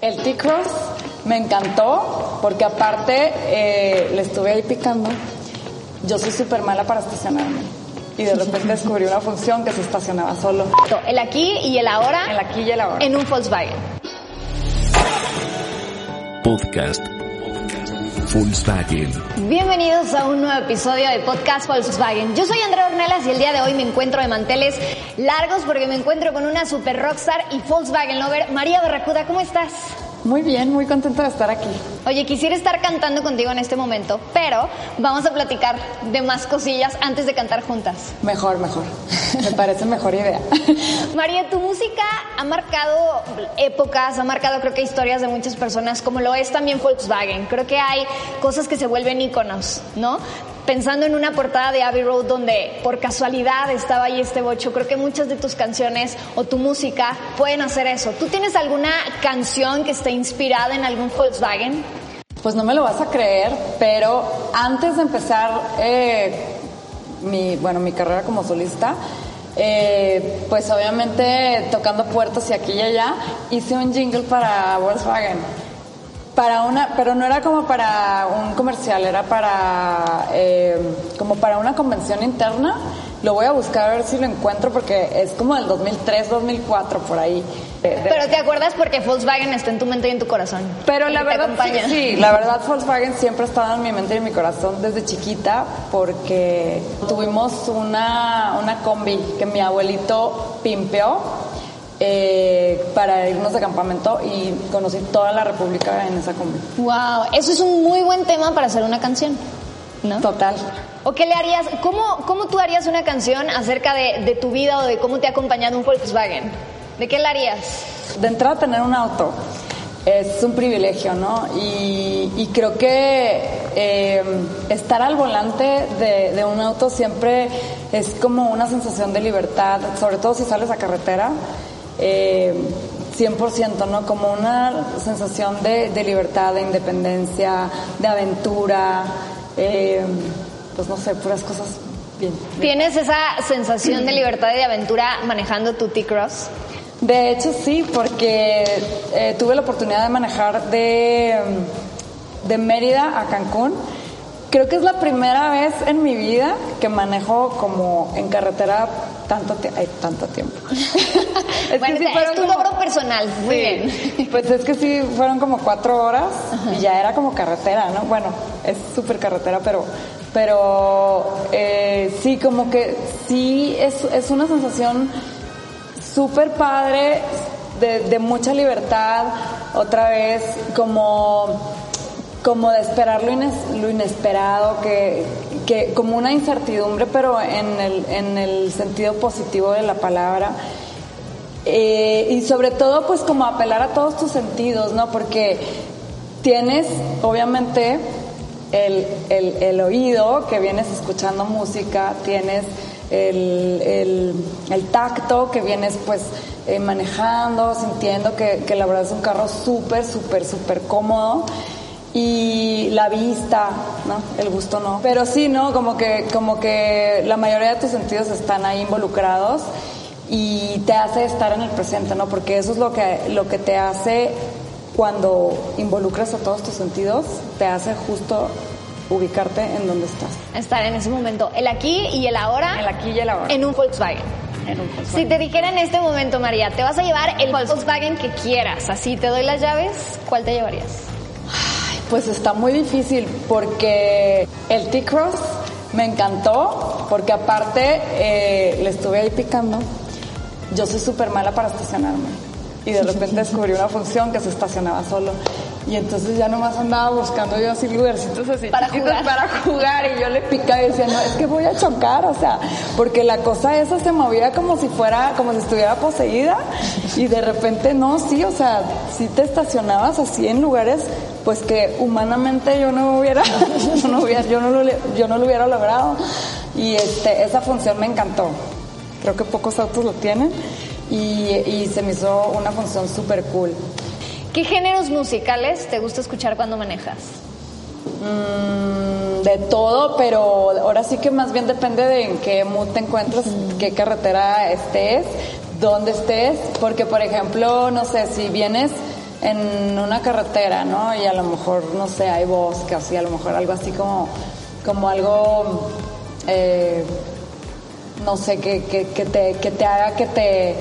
El T-Cross me encantó porque aparte eh, le estuve ahí picando. Yo soy súper mala para estacionarme. Y de repente descubrí una función que se estacionaba solo. El aquí y el ahora. El aquí y el ahora. En un Volkswagen. Podcast. Volkswagen. Bienvenidos a un nuevo episodio de Podcast Volkswagen. Yo soy Andrea Ornelas y el día de hoy me encuentro de manteles largos porque me encuentro con una super rockstar y Volkswagen lover, María Barracuda. ¿Cómo estás? Muy bien, muy contenta de estar aquí. Oye, quisiera estar cantando contigo en este momento, pero vamos a platicar de más cosillas antes de cantar juntas. Mejor, mejor. Me parece mejor idea. María, tu música ha marcado épocas, ha marcado creo que historias de muchas personas, como lo es también Volkswagen. Creo que hay cosas que se vuelven íconos, ¿no? Pensando en una portada de Abbey Road donde por casualidad estaba ahí este bocho, creo que muchas de tus canciones o tu música pueden hacer eso. ¿Tú tienes alguna canción que esté inspirada en algún Volkswagen? Pues no me lo vas a creer, pero antes de empezar eh, mi, bueno, mi carrera como solista, eh, pues obviamente tocando puertos y aquí y allá, hice un jingle para Volkswagen. Para una, pero no era como para un comercial, era para eh, como para una convención interna. Lo voy a buscar a ver si lo encuentro porque es como del 2003, 2004 por ahí. Pero te acuerdas porque Volkswagen está en tu mente y en tu corazón. Pero la verdad sí, sí, la verdad Volkswagen siempre ha estado en mi mente y en mi corazón desde chiquita porque tuvimos una, una combi que mi abuelito pimpeó eh, para irnos de campamento y conocí toda la República en esa combi. Wow, eso es un muy buen tema para hacer una canción, ¿no? Total. ¿O qué le harías? ¿Cómo, cómo tú harías una canción acerca de, de tu vida o de cómo te ha acompañado un Volkswagen? ¿De qué le harías? De entrada, tener un auto es un privilegio, ¿no? Y, y creo que eh, estar al volante de, de, un auto siempre es como una sensación de libertad, sobre todo si sales a carretera eh, 100%, ¿no? Como una sensación de, de, libertad, de independencia, de aventura, eh, pues no sé, puras cosas bien. ¿Tienes esa sensación de libertad y de aventura manejando tu T-Cross? De hecho, sí, porque eh, tuve la oportunidad de manejar de, de Mérida a Cancún. Creo que es la primera vez en mi vida que manejo como en carretera tanto, tanto tiempo. es bueno, que sí es tu como, logro personal, muy sí, bien. Pues es que sí, fueron como cuatro horas Ajá. y ya era como carretera, ¿no? Bueno, es súper carretera, pero, pero eh, sí, como que sí, es, es una sensación súper padre, de, de mucha libertad, otra vez, como como de esperar lo, ines, lo inesperado, que, que, como una incertidumbre, pero en el, en el sentido positivo de la palabra. Eh, y sobre todo, pues como apelar a todos tus sentidos, ¿no? Porque tienes, obviamente, el, el, el oído, que vienes escuchando música, tienes el, el, el tacto, que vienes pues eh, manejando, sintiendo que, que la verdad es un carro súper, súper, súper cómodo y la vista, ¿no? El gusto no. Pero sí, ¿no? Como que, como que la mayoría de tus sentidos están ahí involucrados y te hace estar en el presente, ¿no? Porque eso es lo que, lo que te hace cuando involucras a todos tus sentidos, te hace justo ubicarte en donde estás. Estar en ese momento, el aquí y el ahora. El aquí y el ahora. En un Volkswagen. En un Volkswagen. Si te dijera en este momento, María, te vas a llevar el Volkswagen que quieras, así te doy las llaves, ¿cuál te llevarías? Pues está muy difícil porque el T-Cross me encantó porque aparte eh, le estuve ahí picando. Yo soy súper mala para estacionarme y de repente descubrí una función que se estacionaba solo. Y entonces ya nomás andaba buscando yo así lugarcitos así para jugar. para jugar y yo le picaba y decía, no, es que voy a chocar, o sea, porque la cosa esa se movía como si fuera, como si estuviera poseída y de repente no, sí, o sea, sí te estacionabas así en lugares pues que humanamente yo no hubiera, yo no, hubiera, yo no, lo, yo no lo hubiera logrado y este, esa función me encantó. Creo que pocos autos lo tienen y, y se me hizo una función súper cool. ¿Qué géneros musicales te gusta escuchar cuando manejas? Mm, de todo, pero ahora sí que más bien depende de en qué mood te encuentras, mm. qué carretera estés, dónde estés, porque por ejemplo, no sé, si vienes en una carretera, ¿no? Y a lo mejor, no sé, hay bosque, así, a lo mejor algo así como, como algo, eh, no sé, que, que, que, te, que te haga que te,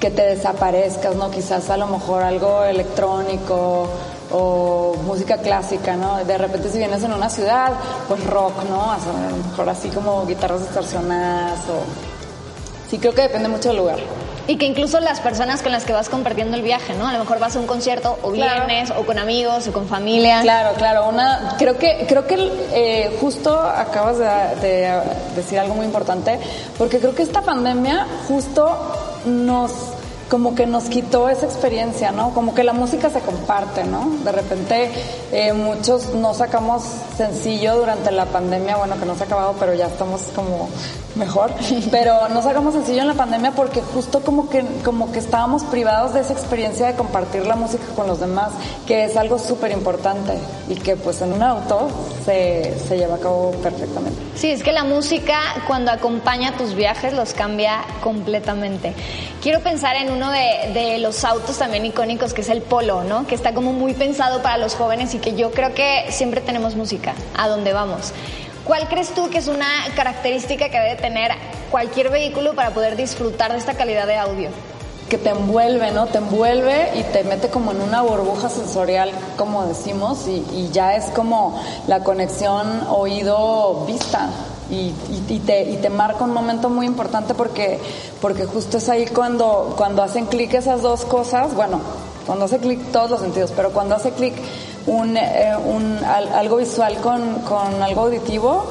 que te desaparezcas, ¿no? Quizás a lo mejor algo electrónico o música clásica, ¿no? De repente si vienes en una ciudad, pues rock, ¿no? A lo mejor así como guitarras distorsionadas o... Sí, creo que depende mucho del lugar. Y que incluso las personas con las que vas compartiendo el viaje, ¿no? A lo mejor vas a un concierto o vienes o con amigos o con familia. Claro, claro. Una, creo que, creo que eh, justo acabas de, de decir algo muy importante, porque creo que esta pandemia justo nos como que nos quitó esa experiencia, ¿no? Como que la música se comparte, ¿no? De repente eh, muchos no sacamos sencillo durante la pandemia, bueno, que no se ha acabado, pero ya estamos como mejor, pero no sacamos sencillo en la pandemia porque justo como que, como que estábamos privados de esa experiencia de compartir la música con los demás, que es algo súper importante y que pues en un auto se, se lleva a cabo perfectamente. Sí, es que la música cuando acompaña tus viajes los cambia completamente. Quiero pensar en uno de, de, los autos también icónicos que es el Polo, ¿no? Que está como muy pensado para los jóvenes y que yo creo que siempre tenemos música a donde vamos. ¿Cuál crees tú que es una característica que debe tener cualquier vehículo para poder disfrutar de esta calidad de audio? Que te envuelve, ¿no? Te envuelve y te mete como en una burbuja sensorial, como decimos, y, y ya es como la conexión oído-vista. Y, y, te, y te marca un momento muy importante porque, porque justo es ahí cuando, cuando hacen clic esas dos cosas, bueno, cuando hace clic todos los sentidos, pero cuando hace clic un, eh, un, algo visual con, con algo auditivo,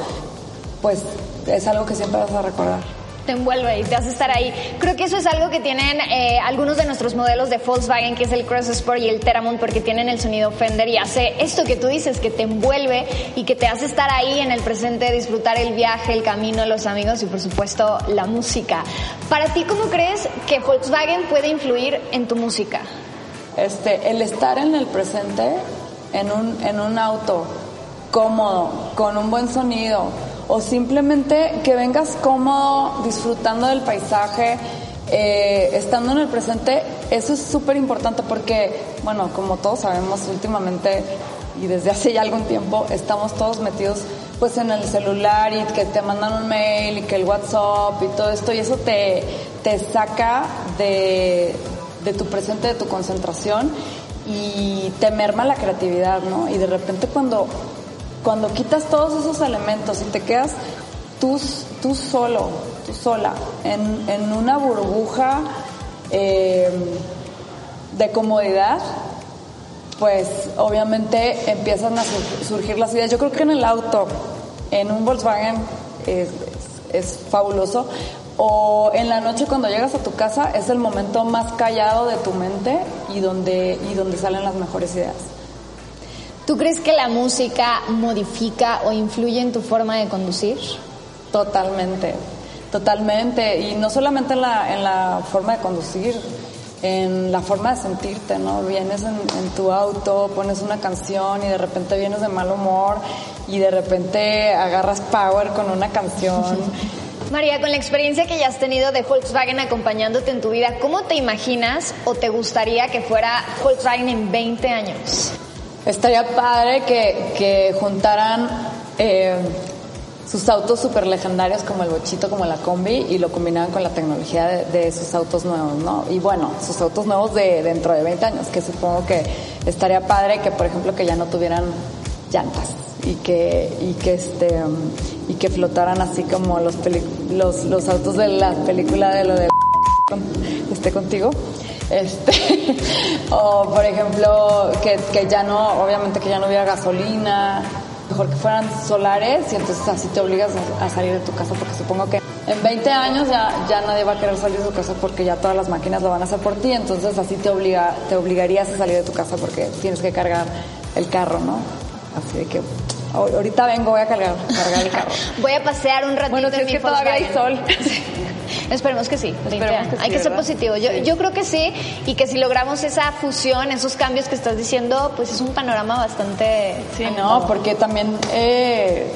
pues es algo que siempre vas a recordar te envuelve y te hace estar ahí. Creo que eso es algo que tienen eh, algunos de nuestros modelos de Volkswagen, que es el Cross Sport y el Teramont, porque tienen el sonido Fender y hace esto que tú dices, que te envuelve y que te hace estar ahí en el presente, disfrutar el viaje, el camino, los amigos y por supuesto la música. Para ti, ¿cómo crees que Volkswagen puede influir en tu música? Este, el estar en el presente en un, en un auto cómodo, con un buen sonido, o simplemente que vengas cómodo, disfrutando del paisaje, eh, estando en el presente, eso es súper importante porque, bueno, como todos sabemos últimamente y desde hace ya algún tiempo, estamos todos metidos pues en el celular y que te mandan un mail y que el WhatsApp y todo esto y eso te, te saca de, de tu presente, de tu concentración y te merma la creatividad, ¿no? Y de repente cuando, cuando quitas todos esos elementos y te quedas tú, tú solo, tú sola, en, en una burbuja eh, de comodidad, pues obviamente empiezan a surgir las ideas. Yo creo que en el auto, en un Volkswagen, es, es fabuloso, o en la noche cuando llegas a tu casa es el momento más callado de tu mente y donde, y donde salen las mejores ideas. ¿Tú crees que la música modifica o influye en tu forma de conducir? Totalmente, totalmente. Y no solamente en la, en la forma de conducir, en la forma de sentirte, ¿no? Vienes en, en, tu auto, pones una canción y de repente vienes de mal humor y de repente agarras power con una canción. María, con la experiencia que ya has tenido de Volkswagen acompañándote en tu vida, ¿cómo te imaginas o te gustaría que fuera Volkswagen en 20 años? Estaría padre que, que juntaran eh, sus autos súper legendarios como el bochito, como la combi y lo combinaran con la tecnología de, de, sus autos nuevos, ¿no? Y bueno, sus autos nuevos de dentro de 20 años, que supongo que estaría padre que, por ejemplo, que ya no tuvieran llantas y que y que este y que flotaran así como los los, los autos de la película de lo de esté contigo este o por ejemplo que, que ya no obviamente que ya no hubiera gasolina mejor que fueran solares y entonces así te obligas a salir de tu casa porque supongo que en 20 años ya, ya nadie va a querer salir de su casa porque ya todas las máquinas lo van a hacer por ti, entonces así te obliga, te obligarías a salir de tu casa porque tienes que cargar el carro, ¿no? Así de que ahorita vengo, voy a cargar, cargar el carro. voy a pasear un ratito bueno, si en es mi que todavía hay sol. Esperemos que sí. Esperemos que sí hay que ser positivo. Yo, Sí. yo creo que sí y que si logramos esa fusión, esos cambios que estás diciendo, pues es un panorama bastante. Sí, no, porque también eh,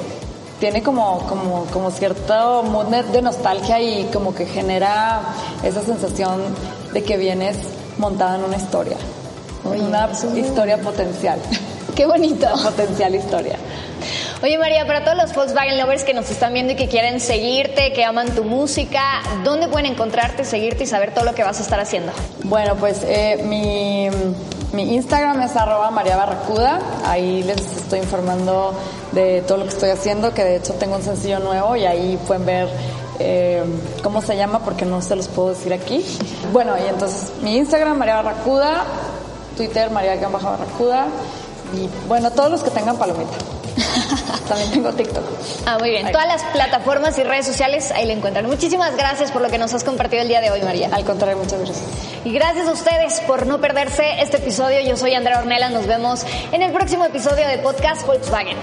tiene como, como, como cierto mood de- de nostalgia y como que genera esa sensación de que vienes montada en una historia. una historia potencial. Qué bonito. potencial historia. Oye María, para todos los Volkswagen lovers que nos están viendo y que quieren seguirte, que aman tu música, ¿dónde pueden encontrarte, seguirte y saber todo lo que vas a estar haciendo? Bueno, pues eh, mi, mi, Instagram es arroba María Barracuda. Ahí les estoy informando de todo lo que estoy haciendo, que de hecho tengo un sencillo nuevo y ahí pueden ver eh, cómo se llama porque no se los puedo decir aquí. Bueno, y entonces mi Instagram María Barracuda, Twitter María Barracuda y bueno, todos los que tengan palomita. También tengo TikTok. Ah, muy bien. Todas las plataformas y redes sociales ahí la encuentran. Muchísimas gracias por lo que nos has compartido el día de hoy, María. Al contrario, muchas gracias. Y gracias a ustedes por no perderse este episodio. Yo soy Andrea Ornella. Nos vemos en el próximo episodio de Podcast Volkswagen.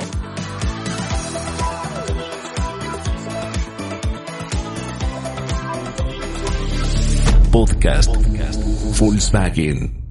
Podcast Volkswagen.